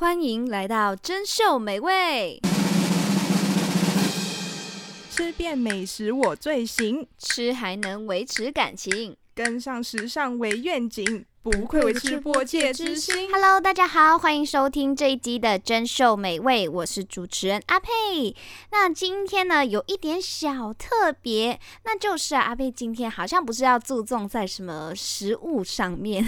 欢迎来到珍秀美味，吃遍美食我最行，吃还能维持感情，跟上时尚为愿景，不愧为吃播界之星。Hello，大家好，欢迎收听这一集的珍秀美味，我是主持人阿佩。那今天呢，有一点小特别，那就是啊，阿佩今天好像不是要注重在什么食物上面。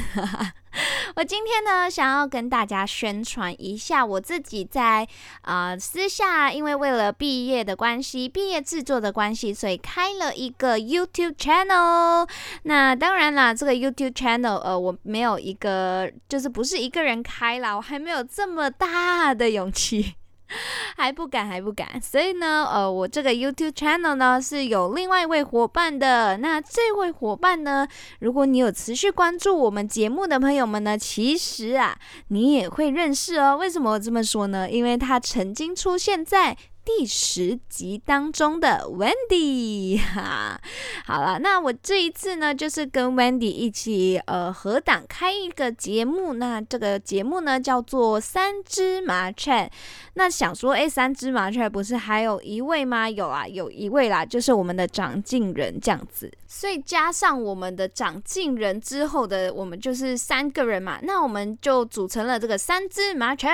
我今天呢，想要跟大家宣传一下我自己在啊、呃、私下，因为为了毕业的关系，毕业制作的关系，所以开了一个 YouTube channel。那当然啦，这个 YouTube channel 呃，我没有一个，就是不是一个人开啦，我还没有这么大的勇气。还不敢，还不敢，所以呢，呃，我这个 YouTube channel 呢是有另外一位伙伴的。那这位伙伴呢，如果你有持续关注我们节目的朋友们呢，其实啊，你也会认识哦。为什么我这么说呢？因为他曾经出现在。第十集当中的 Wendy，哈，好了，那我这一次呢，就是跟 Wendy 一起呃合档开一个节目，那这个节目呢叫做三只麻雀。那想说，哎，三只麻雀不是还有一位吗？有啊，有一位啦，就是我们的长进人这样子。所以加上我们的长进人之后的，我们就是三个人嘛，那我们就组成了这个三只麻雀。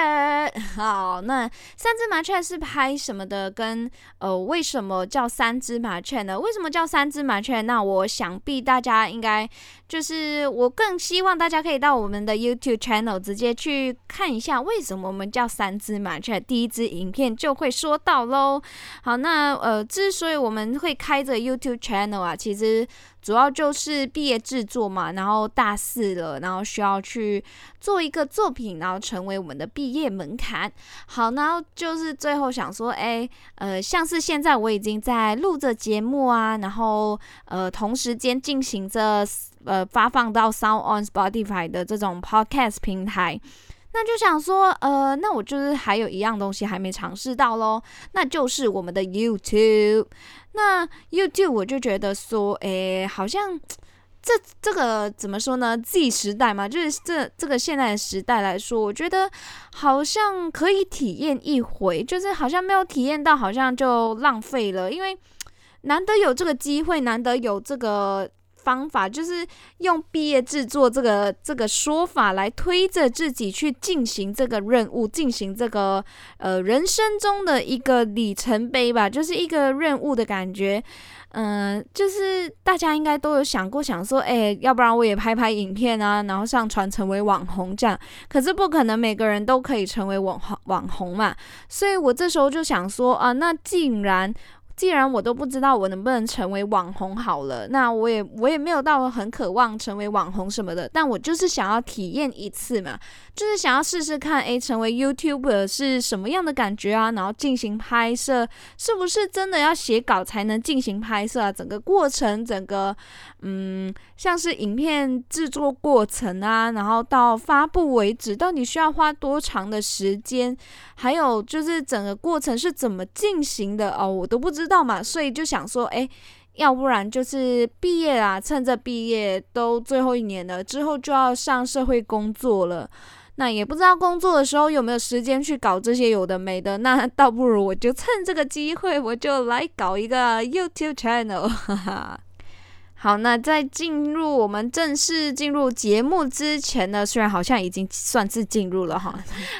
好，那三只麻雀是拍什么？什么的跟呃，为什么叫三只麻雀呢？为什么叫三只麻雀那我想必大家应该就是，我更希望大家可以到我们的 YouTube channel 直接去看一下，为什么我们叫三只麻雀。第一支影片就会说到喽。好，那呃，之所以我们会开着 YouTube channel 啊，其实。主要就是毕业制作嘛，然后大四了，然后需要去做一个作品，然后成为我们的毕业门槛。好，然后就是最后想说，哎，呃，像是现在我已经在录着节目啊，然后呃，同时间进行着呃发放到 Sound on Spotify 的这种 Podcast 平台，那就想说，呃，那我就是还有一样东西还没尝试到喽，那就是我们的 YouTube。那 YouTube 我就觉得说，诶，好像这这个怎么说呢自己时代嘛，就是这这个现在的时代来说，我觉得好像可以体验一回，就是好像没有体验到，好像就浪费了，因为难得有这个机会，难得有这个。方法就是用毕业制作这个这个说法来推着自己去进行这个任务，进行这个呃人生中的一个里程碑吧，就是一个任务的感觉。嗯、就是大家应该都有想过，想说，哎，要不然我也拍拍影片啊，然后上传成为网红这样。可是不可能每个人都可以成为网红网红嘛，所以我这时候就想说啊，那既然既然我都不知道我能不能成为网红好了，那我也我也没有到很渴望成为网红什么的，但我就是想要体验一次嘛，就是想要试试看，诶，成为 YouTuber 是什么样的感觉啊？然后进行拍摄，是不是真的要写稿才能进行拍摄啊？整个过程，整个嗯，像是影片制作过程啊，然后到发布为止，到底需要花多长的时间？还有就是整个过程是怎么进行的哦，我都不知。知道嘛，所以就想说，哎，要不然就是毕业啦，趁着毕业都最后一年了，之后就要上社会工作了。那也不知道工作的时候有没有时间去搞这些有的没的，那倒不如我就趁这个机会，我就来搞一个 YouTube channel，哈哈。好，那在进入我们正式进入节目之前呢，虽然好像已经算是进入了哈。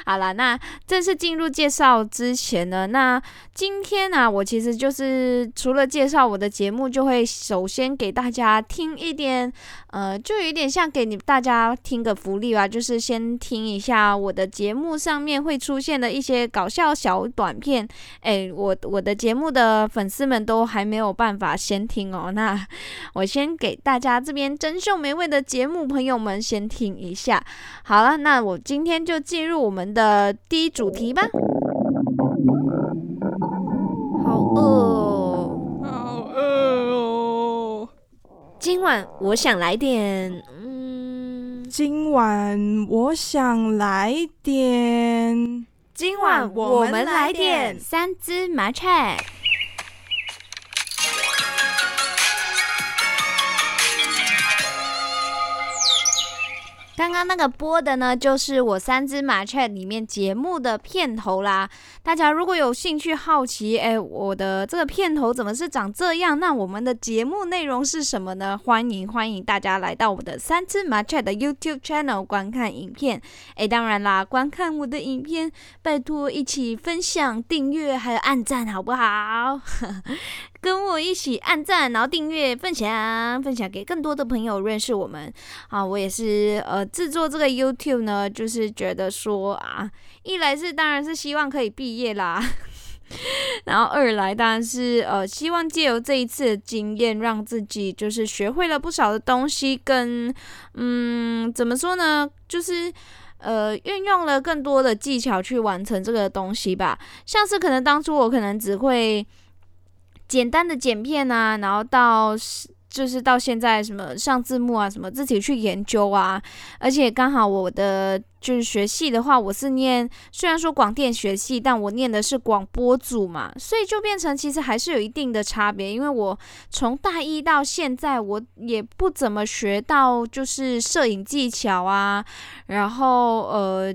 好了，那正式进入介绍之前呢，那今天呢、我其实就是除了介绍我的节目，就会首先给大家听一点，呃，就有点像给你大家听个福利吧，就是先听一下我的节目上面会出现的一些搞笑小短片。哎，我我的节目的粉丝们都还没有办法先听哦，那 我。先给大家这边珍秀美味的节目朋友们先听一下。好了，那我今天就进入我们的第一主题吧。好饿哦，好饿哦！今晚我想来点，嗯，今晚我想来点，今晚我们来点三只麻 Chat。刚刚那个播的呢，就是我三只麻雀里面节目的片头啦。大家如果有兴趣好奇，哎，我的这个片头怎么是长这样？那我们的节目内容是什么呢？欢迎欢迎大家来到我的三只麻雀的 YouTube channel 观看影片。哎，当然啦，观看我的影片，拜托一起分享、订阅还有按赞，好不好？跟我一起按赞，然后订阅、分享，分享给更多的朋友认识我们啊！我也是呃制作这个 YouTube 呢，就是觉得说啊，一来是当然是希望可以毕业啦，然后二来当然是呃希望借由这一次的经验，让自己就是学会了不少的东西，跟嗯怎么说呢，就是呃运用了更多的技巧去完成这个东西吧。像是可能当初我可能只会。简单的剪片啊，然后到就是到现在什么上字幕啊，什么自己去研究啊，而且刚好我的就是学系的话，我是念虽然说广电学系，但我念的是广播组嘛，所以就变成其实还是有一定的差别，因为我从大一到现在，我也不怎么学到就是摄影技巧啊，然后呃。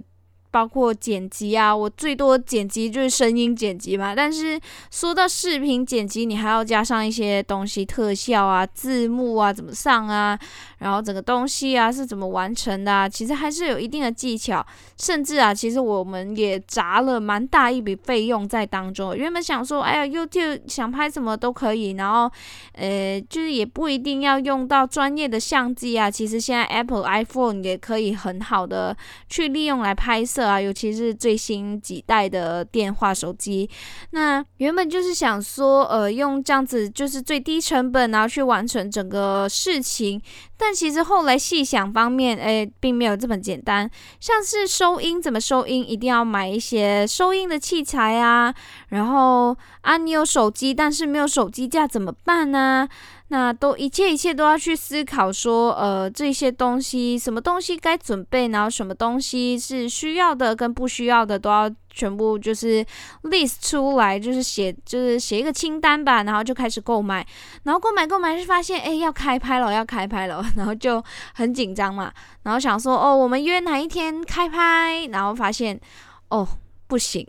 包括剪辑啊，我最多剪辑就是声音剪辑嘛。但是说到视频剪辑，你还要加上一些东西，特效啊、字幕啊怎么上啊，然后整个东西啊是怎么完成的啊，其实还是有一定的技巧。甚至啊，其实我们也砸了蛮大一笔费用在当中。原本想说，哎呀，YouTube 想拍什么都可以，然后呃，就是也不一定要用到专业的相机啊。其实现在 Apple iPhone 也可以很好的去利用来拍摄。啊，尤其是最新几代的电话手机，那原本就是想说，呃，用这样子就是最低成本，然后去完成整个事情。但其实后来细想方面，哎，并没有这么简单。像是收音，怎么收音，一定要买一些收音的器材啊。然后啊，你有手机，但是没有手机架怎么办呢？那都一切一切都要去思考说，呃，这些东西什么东西该准备，然后什么东西是需要的跟不需要的，都要全部就是 list 出来，就是写就是写一个清单吧，然后就开始购买，然后购买购买是发现，哎，要开拍了，要开拍了，然后就很紧张嘛，然后想说，哦，我们约哪一天开拍，然后发现，哦，不行，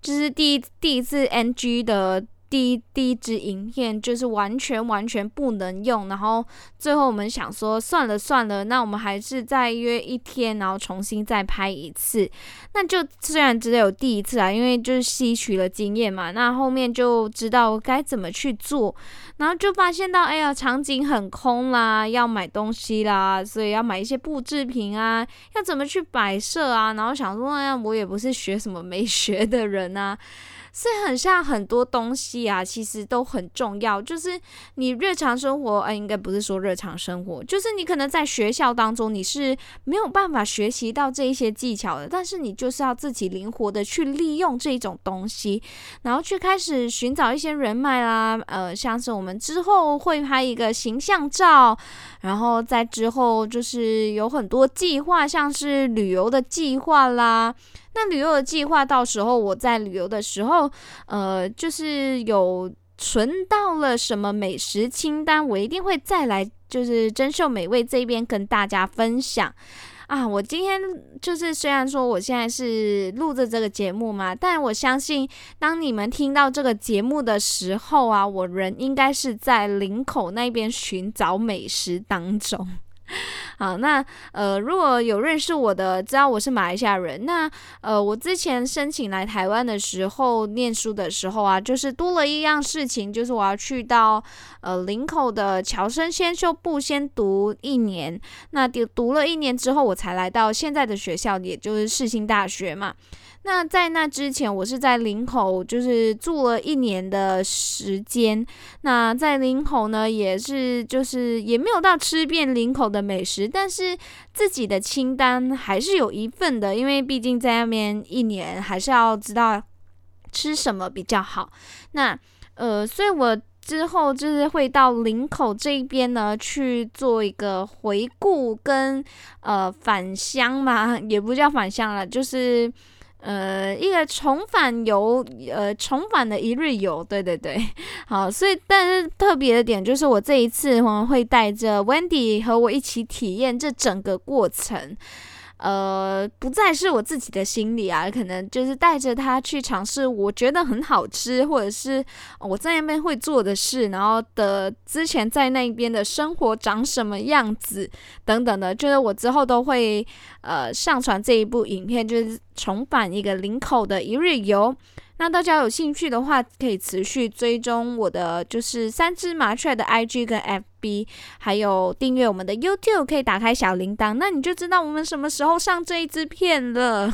就是第一第一次 NG 的。第一第一支影片就是完全完全不能用，然后最后我们想说算了算了，那我们还是再约一天，然后重新再拍一次。那就虽然只有第一次啊，因为就是吸取了经验嘛，那后面就知道该怎么去做，然后就发现到哎呀，场景很空啦，要买东西啦，所以要买一些布置品啊，要怎么去摆设啊，然后想说哎呀，我也不是学什么美学的人啊。所以很像很多东西啊，其实都很重要。就是你日常生活，哎，应该不是说日常生活，就是你可能在学校当中你是没有办法学习到这一些技巧的，但是你就是要自己灵活的去利用这种东西，然后去开始寻找一些人脉啦。呃，像是我们之后会拍一个形象照，然后在之后就是有很多计划，像是旅游的计划啦。那旅游的计划，到时候我在旅游的时候，呃，就是有存到了什么美食清单，我一定会再来，就是珍秀美味这边跟大家分享啊。我今天就是虽然说我现在是录着这个节目嘛，但我相信当你们听到这个节目的时候啊，我人应该是在林口那边寻找美食当中。好，那呃，如果有认识我的，知道我是马来西亚人，那呃，我之前申请来台湾的时候，念书的时候啊，就是多了一样事情，就是我要去到呃林口的乔生先修部先读一年，那读读了一年之后，我才来到现在的学校，也就是世新大学嘛。那在那之前，我是在林口，就是住了一年的时间。那在林口呢，也是就是也没有到吃遍林口的美食，但是自己的清单还是有一份的，因为毕竟在那边一年，还是要知道吃什么比较好。那呃，所以我之后就是会到林口这边呢去做一个回顾跟呃返乡嘛，也不叫返乡了，就是。呃，一个重返游，呃，重返的一日游，对对对，好，所以但是特别的点就是我这一次我们会带着 Wendy 和我一起体验这整个过程。呃，不再是我自己的心里啊，可能就是带着他去尝试，我觉得很好吃，或者是我在那边会做的事，然后的之前在那边的生活长什么样子等等的，就是我之后都会呃上传这一部影片，就是重返一个林口的一日游。那大家有兴趣的话，可以持续追踪我的，就是三只麻雀的 IG 跟 FB，B，还有订阅我们的 YouTube，可以打开小铃铛，那你就知道我们什么时候上这一支片了。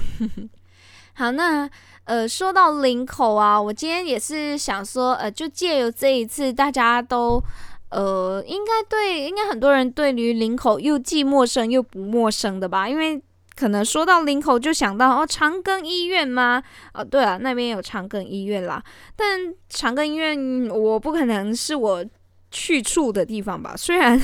好，那呃，说到领口啊，我今天也是想说，呃，就借由这一次，大家都呃，应该对，应该很多人对于领口又既陌生又不陌生的吧，因为。可能说到领口就想到哦，长庚医院吗？哦，对啊，那边有长庚医院啦。但长庚医院我不可能是我去处的地方吧？虽然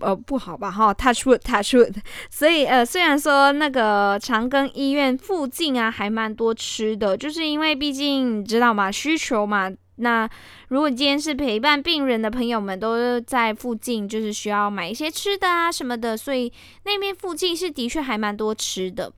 呃不好吧，哈，touch wood touch wood。所以呃，虽然说那个长庚医院附近啊还蛮多吃的，就是因为毕竟你知道吗？需求嘛。那如果今天是陪伴病人的朋友们都在附近，就是需要买一些吃的啊什么的，所以那边附近是的确还蛮多吃的。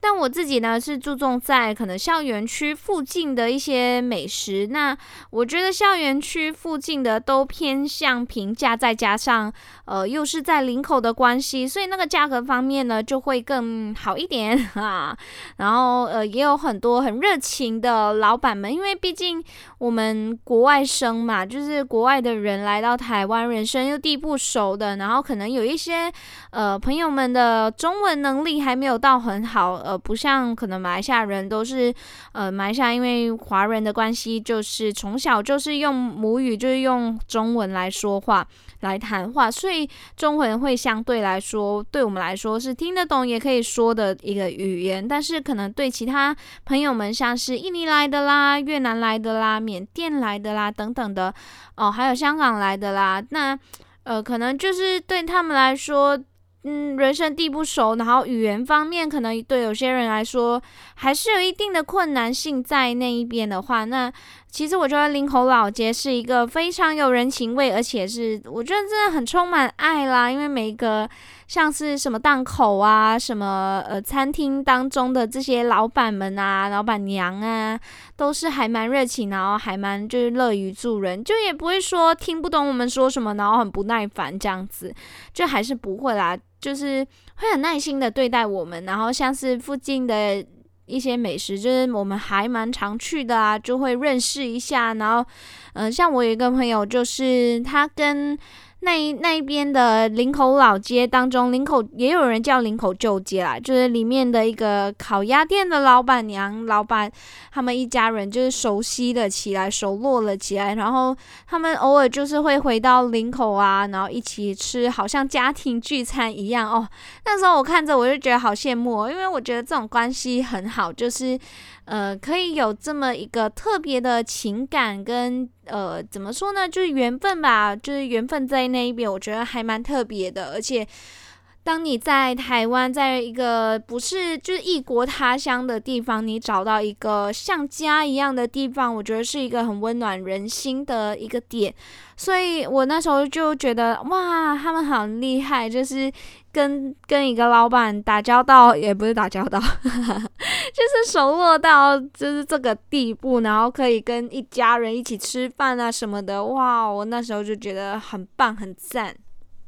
但我自己呢是注重在可能校园区附近的一些美食。那我觉得校园区附近的都偏向平价，再加上呃又是在林口的关系，所以那个价格方面呢就会更好一点 啊。然后呃也有很多很热情的老板们，因为毕竟我们国外生嘛，就是国外的人来到台湾，人生又地不熟的，然后可能有一些呃朋友们的中文能力还没有到很好，呃。不像可能马来西亚人都是，呃，马来西亚因为华人的关系，就是从小就是用母语，就是用中文来说话、来谈话，所以中文会相对来说，对我们来说是听得懂也可以说的一个语言。但是可能对其他朋友们，像是印尼来的啦、越南来的啦、缅甸来的啦等等的，哦，还有香港来的啦，那呃，可能就是对他们来说。嗯，人生地不熟，然后语言方面可能对有些人来说还是有一定的困难性在那一边的话，那其实我觉得林口老街是一个非常有人情味，而且是我觉得真的很充满爱啦，因为每一个像是什么档口啊，什么呃餐厅当中的这些老板们啊、老板娘啊，都是还蛮热情，然后还蛮就是乐于助人，就也不会说听不懂我们说什么，然后很不耐烦这样子，就还是不会啦。就是会很耐心的对待我们，然后像是附近的一些美食，就是我们还蛮常去的啊，就会认识一下。然后，嗯、像我有一个朋友，就是他跟。那一那一边的林口老街当中，林口也有人叫林口旧街啦，就是里面的一个烤鸭店的老板娘、老板，他们一家人就是熟悉了起来，熟络了起来，然后他们偶尔就是会回到林口啊，然后一起吃，好像家庭聚餐一样哦。那时候我看着我就觉得好羡慕哦，因为我觉得这种关系很好，就是。呃，可以有这么一个特别的情感跟呃，怎么说呢？就是缘分吧，就是缘分在那一边，我觉得还蛮特别的。而且，当你在台湾，在一个不是就是异国他乡的地方，你找到一个像家一样的地方，我觉得是一个很温暖人心的一个点。所以我那时候就觉得，哇，他们很厉害，就是。跟跟一个老板打交道，也不是打交道，就是熟络到就是这个地步，然后可以跟一家人一起吃饭啊什么的，哇！我那时候就觉得很棒，很赞。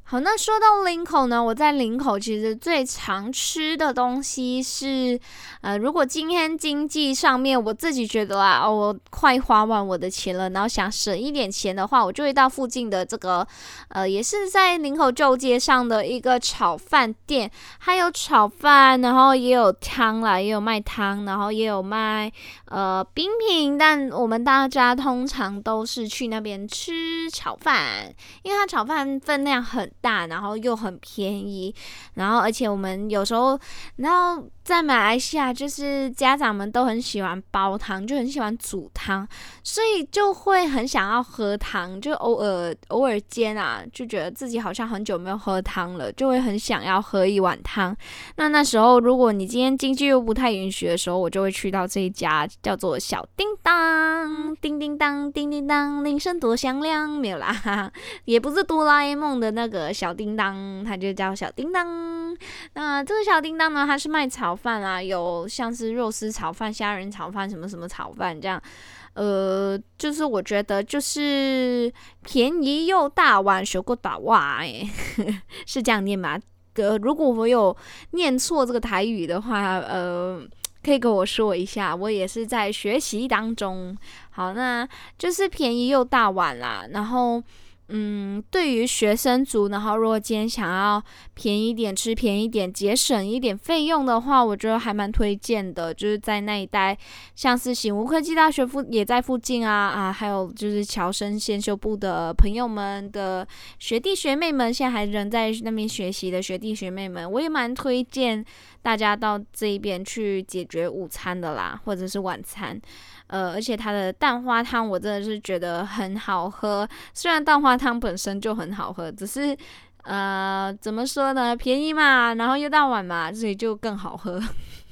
好，那说到林口呢，我在林口其实最常吃的东西是，呃，如果今天经济上面我自己觉得啊，我快花完我的钱了，然后想省一点钱的话，我就会到附近的这个，呃，也是在林口旧街上的一个炒饭店，还有炒饭，然后也有汤啦，也有卖汤，然后也有卖呃冰品，但我们大家通常都是去那边吃炒饭，因为它炒饭分量很大，然后又很便宜，然后而且我们有时候，然后在马来西亚，就是家长们都很喜欢煲汤，就很喜欢煮汤，所以就会很想要喝汤，就偶尔偶尔间啊，就觉得自己好像很久没有喝汤了，就会很想要喝一碗汤。那那时候，如果你今天经济又不太允许的时候，我就会去到这一家叫做小叮当，叮叮当，叮叮当，铃声多响亮，没有啦，哈哈，也不是哆啦 A 梦的那个小叮当，它就叫小叮当。那这个小叮当呢，它是卖炒饭啊，有像是肉丝炒饭、虾仁炒饭、什么什么炒饭这样，呃，就是我觉得就是便宜又大碗，学过打哇哎，是这样念吗？呃，如果我有念错这个台语的话，呃，可以跟我说一下，我也是在学习当中。好，那就是便宜又大碗啦，然后。嗯，对于学生族，然后如果今天想要便宜点吃，便宜点节省一点费用的话，我觉得还蛮推荐的。就是在那一带，像是醒吾科技大学附也在附近啊啊，还有就是乔生先修部的朋友们的学弟学妹们，现在还仍在那边学习的学弟学妹们，我也蛮推荐大家到这一边去解决午餐的啦，或者是晚餐。呃，而且它的蛋花汤我真的是觉得很好喝。虽然蛋花汤本身就很好喝，只是呃，怎么说呢？便宜嘛，然后又大碗嘛，所以就更好喝。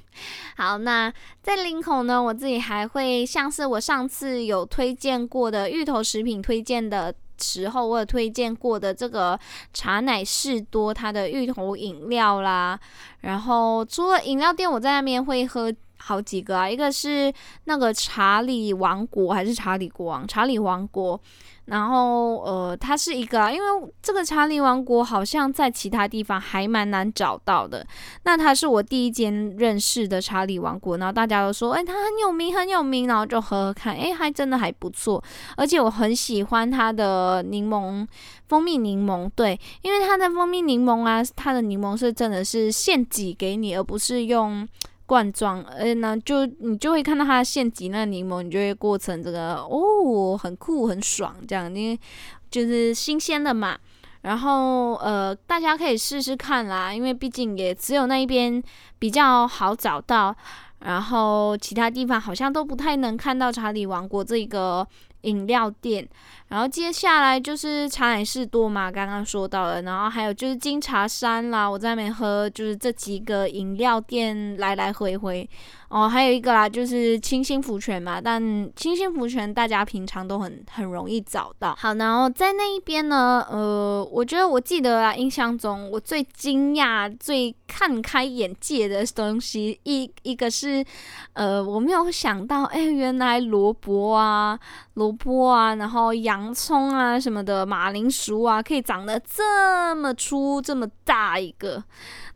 好，那在林口呢，我自己还会像是我上次有推荐过的芋头食品推荐的时候，我有推荐过的这个茶奶士多它的芋头饮料啦。然后除了饮料店，我在那边会喝。好几个啊，一个是那个查理王国还是查理国王？查理王国，然后呃，它是一个啊，因为这个查理王国好像在其他地方还蛮难找到的。那它是我第一间认识的查理王国，然后大家都说，哎，它很有名，很有名，然后就喝喝看，哎，还真的还不错。而且我很喜欢它的柠檬蜂蜜柠檬，对，因为它的蜂蜜柠檬啊，它的柠檬是真的是现挤给你，而不是用。罐装，呃，那就你就会看到它现挤那柠檬，你就会过成这个哦，很酷很爽这样，因为就是新鲜的嘛。然后呃，大家可以试试看啦，因为毕竟也只有那一边比较好找到，然后其他地方好像都不太能看到查理王国这个饮料店。然后接下来就是茶乃士多嘛，刚刚说到了，然后还有就是金茶山啦，我在那边喝，就是这几个饮料店来来回回。哦，还有一个啦，就是清新福泉嘛，但清新福泉大家平常都很很容易找到。好，然后在那一边呢，呃，我觉得我记得啊，印象中我最惊讶、最看开眼界的东西一一个是，呃，我没有想到，哎，原来萝卜啊、萝卜啊，然后洋葱啊什么的，马铃薯啊，可以长得这么粗、这么大一个。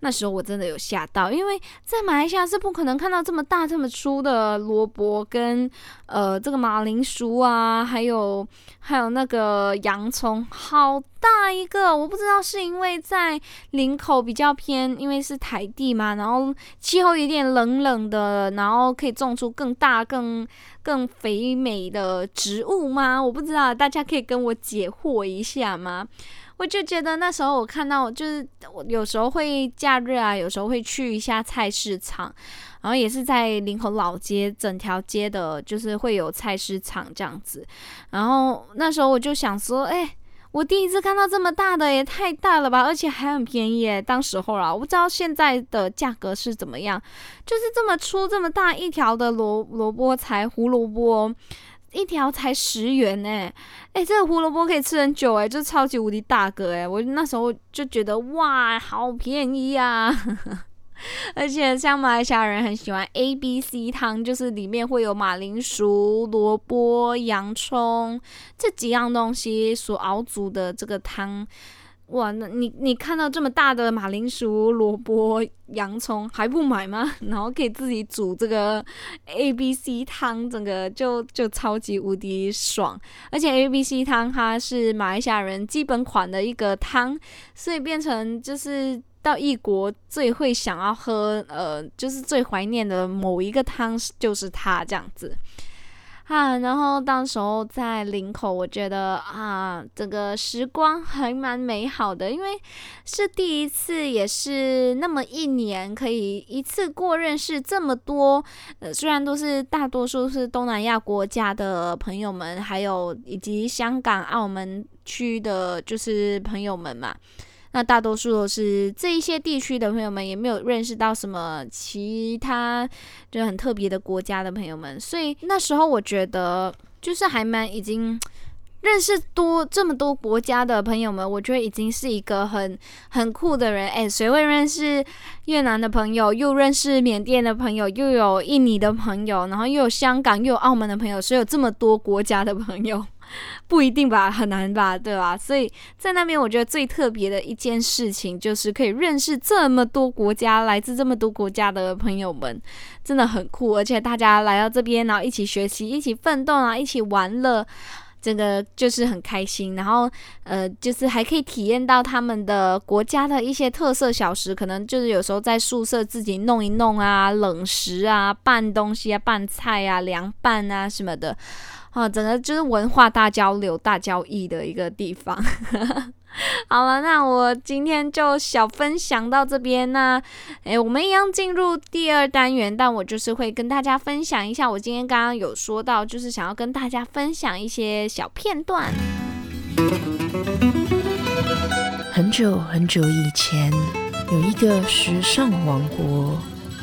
那时候我真的有吓到，因为在马来西亚是不可能看到这么大这么粗的萝卜跟呃这个马铃薯啊，还有还有那个洋葱，好大一个！我不知道是因为在林口比较偏，因为是台地嘛，然后气候有点冷冷的，然后可以种出更大更更肥美的植物吗？我不知道，大家可以跟我解惑一下吗？我就觉得那时候我看到，就是我有时候会假日啊，有时候会去一下菜市场，然后也是在林口老街整条街的，就是会有菜市场这样子。然后那时候我就想说，哎，我第一次看到这么大的，也太大了吧，而且还很便宜。当时候啊，我不知道现在的价格是怎么样，就是这么粗这么大一条的萝萝卜才胡萝卜。一条才十元呢，哎，这个胡萝卜可以吃很久哎，就超级无敌大个哎，我那时候就觉得哇，好便宜啊！而且像马来西亚人很喜欢 A B C 汤，就是里面会有马铃薯、萝卜、洋葱这几样东西所熬煮的这个汤。哇，那你你看到这么大的马铃薯、萝卜、洋葱还不买吗？然后可以自己煮这个 A B C 汤，整个就就超级无敌爽。而且 A B C 汤它是马来西亚人基本款的一个汤，所以变成就是到异国最会想要喝，呃，就是最怀念的某一个汤就是它这样子。啊，然后到时候在林口，我觉得啊，这个时光还蛮美好的，因为是第一次，也是那么一年可以一次过认识这么多，呃，虽然都是大多数是东南亚国家的朋友们，还有以及香港、澳门区的，就是朋友们嘛。那大多数都是这一些地区的朋友们，也没有认识到什么其他就很特别的国家的朋友们，所以那时候我觉得就是还蛮已经认识多这么多国家的朋友们，我觉得已经是一个很很酷的人。诶，谁会认识越南的朋友，又认识缅甸的朋友，又有印尼的朋友，然后又有香港又有澳门的朋友，所以有这么多国家的朋友。不一定吧，很难吧，对吧？所以在那边，我觉得最特别的一件事情就是可以认识这么多国家，来自这么多国家的朋友们，真的很酷。而且大家来到这边，然后一起学习，一起奋斗啊，一起玩乐，真的就是很开心。然后呃，就是还可以体验到他们的国家的一些特色小食，可能就是有时候在宿舍自己弄一弄啊，冷食啊，拌东西啊，拌菜啊，凉拌啊什么的。啊，整个就是文化大交流、大交易的一个地方。好了，那我今天就小分享到这边。那，诶，我们一样进入第二单元，但我就是会跟大家分享一下，我今天刚刚有说到，就是想要跟大家分享一些小片段。很久很久以前，有一个时尚王国。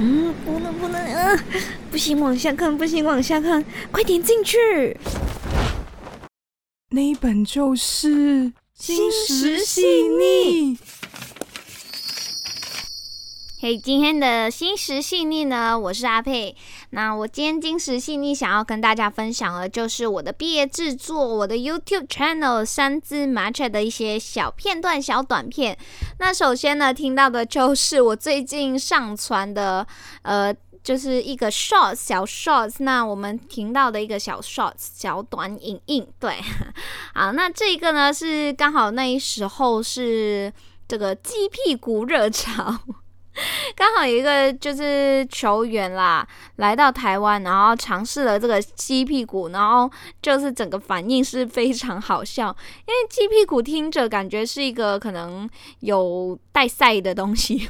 嗯，不能不能，嗯、呃，不行，往下看，不行，往下看，快点进去。那一本就是《心石细腻》。嘿今天的心食细腻呢，我是阿佩。那我今天心食细腻想要跟大家分享的，就是我的毕业制作，我的 YouTube channel 三只麻雀的一些小片段、小短片。那首先呢，听到的就是我最近上传的，呃，就是一个 shorts 小 shorts。那我们听到的一个小 shorts 小短影印，对，好，那这个呢是刚好那时候是这个鸡屁股热潮。刚好有一个就是球员啦，来到台湾，然后尝试了这个鸡屁股，然后就是整个反应是非常好笑，因为鸡屁股听着感觉是一个可能有带赛的东西。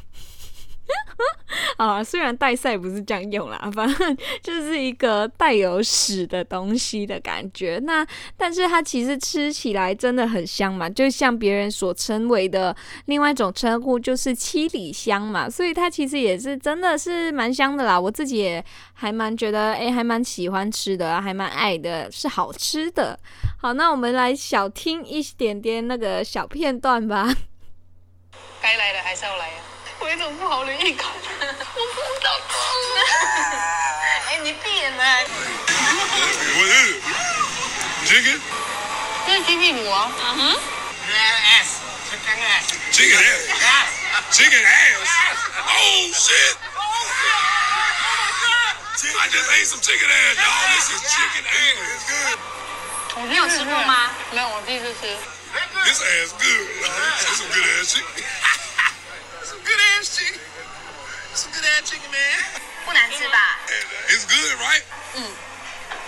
啊，虽然带赛不是这样用啦，反正就是一个带有屎的东西的感觉。那但是它其实吃起来真的很香嘛，就像别人所称为的另外一种称呼，就是七里香嘛。所以它其实也是真的是蛮香的啦。我自己也还蛮觉得，哎、欸，还蛮喜欢吃的，还蛮爱的，是好吃的。好，那我们来小听一点点那个小片段吧。该来的还是要来啊。我有一种不好的预感，我碰到光了。哎，你变了。我是这个，这是鸡屁股啊。嗯哼。Ass, chicken ass, chicken ass, chicken ass. Oh shit! Oh shit! I just ate some chicken ass, y'all. This is chicken ass. Good. 你有吃过吗？没有，我第一次吃。This ass good. This is good ass chicken. 不难吃吧？It's good, right? 嗯。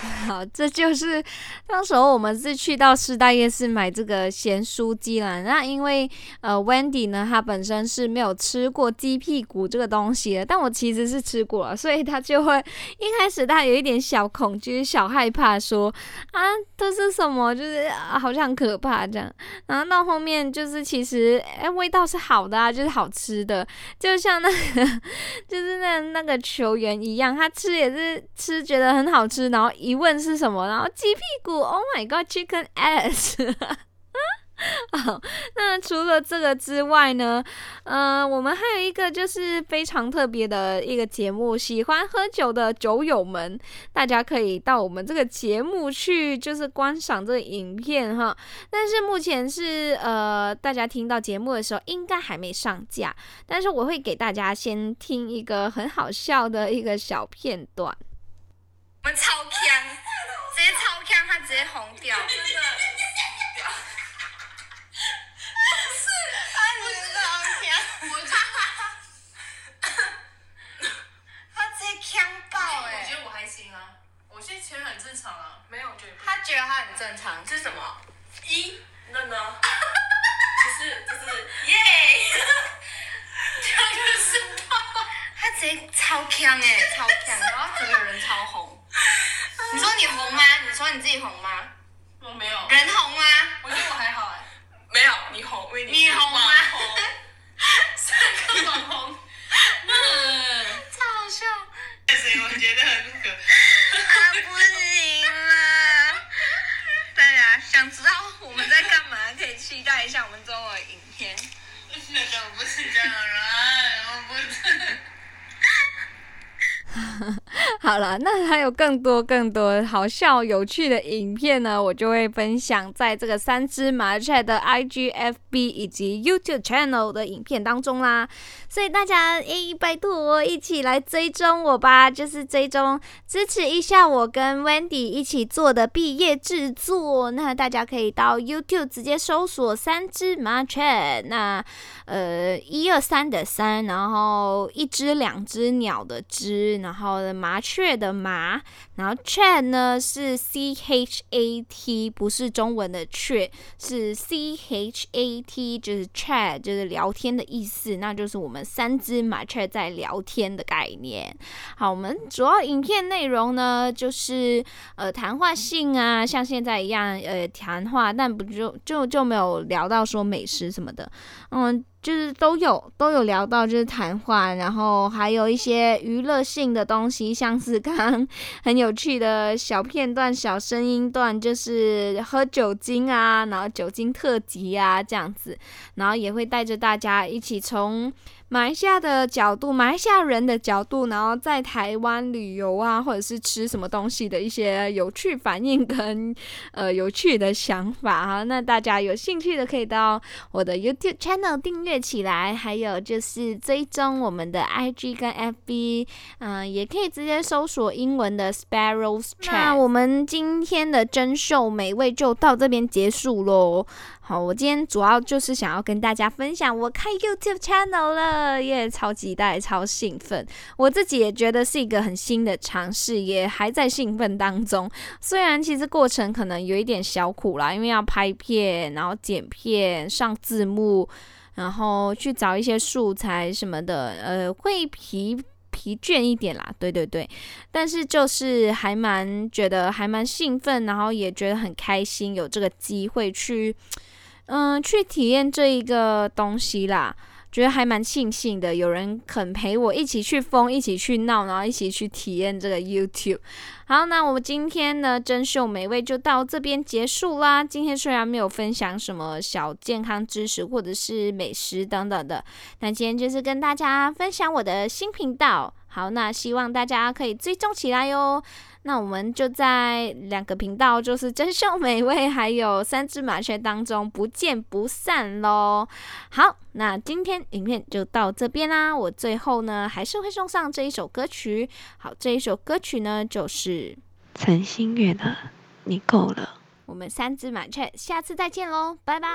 好，这就是当时候我们是去到师大夜市买这个咸酥鸡啦。那因为呃，Wendy 呢，她本身是没有吃过鸡屁股这个东西的，但我其实是吃过了，所以她就会一开始她有一点小恐惧、小害怕说，啊，这是什么？就是、好像很可怕这样。然后到后面就是其实哎，味道是好的啊，就是好吃的，就像那个 就是那那个球员一样，他吃也是吃觉得很好吃，然后一。疑问是什么？然后鸡屁股，Oh my God，Chicken ass，好，那除了这个之外呢，呃，我们还有一个就是非常特别的一个节目，喜欢喝酒的酒友们，大家可以到我们这个节目去，就是观赏这个影片哈。但是目前是呃，大家听到节目的时候应该还没上架，但是我会给大家先听一个很好笑的一个小片段。我们超强，直接超强，他直接红掉，真的。其实很正常啊，没有，我觉得他觉得他很正常，是什么？一，那呢？就是就是耶，这个是他直接超强哎，超强，然后整个人超红。你说你红吗？你说你自己红吗？我没有。人红吗？我觉得我还好哎。没有，你红，为你。你红吗？三个网红。嗯。超好笑。但是我觉得很可。不行了，大家想知道我们在干嘛，可以期待一下我们周围影片。那个不是这样的人，我不是。好了，那还有更多更多好笑有趣的影片呢，我就会分享在这个三只麻雀的 IGFB 以及 YouTube channel 的影片当中啦。所以大家诶，拜托一起来追踪我吧，就是追踪支持一下我跟 Wendy 一起做的毕业制作。那大家可以到 YouTube 直接搜索三只麻雀，那呃一二三的三，然后一只两只鸟的只。然后麻雀的麻，然后 chat 呢是 c h a t，不是中文的雀，是 c h a t，就是 chat，就是聊天的意思。那就是我们三只麻雀在聊天的概念。好，我们主要影片内容呢，就是呃谈话性啊，像现在一样呃谈话，但不就就就没有聊到说美食什么的，嗯。就是都有都有聊到，就是谈话，然后还有一些娱乐性的东西，像是刚刚 很有趣的小片段、小声音段，就是喝酒精啊，然后酒精特辑啊这样子，然后也会带着大家一起从。马来西亚的角度，马来西亚人的角度，然后在台湾旅游啊，或者是吃什么东西的一些有趣反应跟 呃有趣的想法哈，那大家有兴趣的可以到我的 YouTube channel 订阅起来，还有就是追踪我们的 IG 跟 FB，嗯、也可以直接搜索英文的 Sparrows Chat。那我们今天的珍秀美味就到这边结束喽。好，我今天主要就是想要跟大家分享我开 YouTube channel 了，耶，超期待，超兴奋。我自己也觉得是一个很新的尝试，也还在兴奋当中。虽然其实过程可能有一点小苦啦，因为要拍片，然后剪片、上字幕，然后去找一些素材什么的，呃，会疲疲倦一点啦。对对对，但是就是还蛮觉得还蛮兴奋，然后也觉得很开心，有这个机会去。嗯，去体验这一个东西啦，觉得还蛮庆幸的，有人肯陪我一起去疯，一起去闹，然后一起去体验这个 YouTube。好，那我们今天呢，珍饈美味就到这边结束啦。今天虽然没有分享什么小健康知识或者是美食等等的，但今天就是跟大家分享我的新频道。好，那希望大家可以追踪起来哟。那我们就在两个频道，就是珍秀美味还有三只麻雀当中不见不散喽。好，那今天影片就到这边啦。我最后呢，还是会送上这一首歌曲。好，这一首歌曲呢，就是陈星月的《你够了》。我们三只麻雀，下次再见喽，拜拜。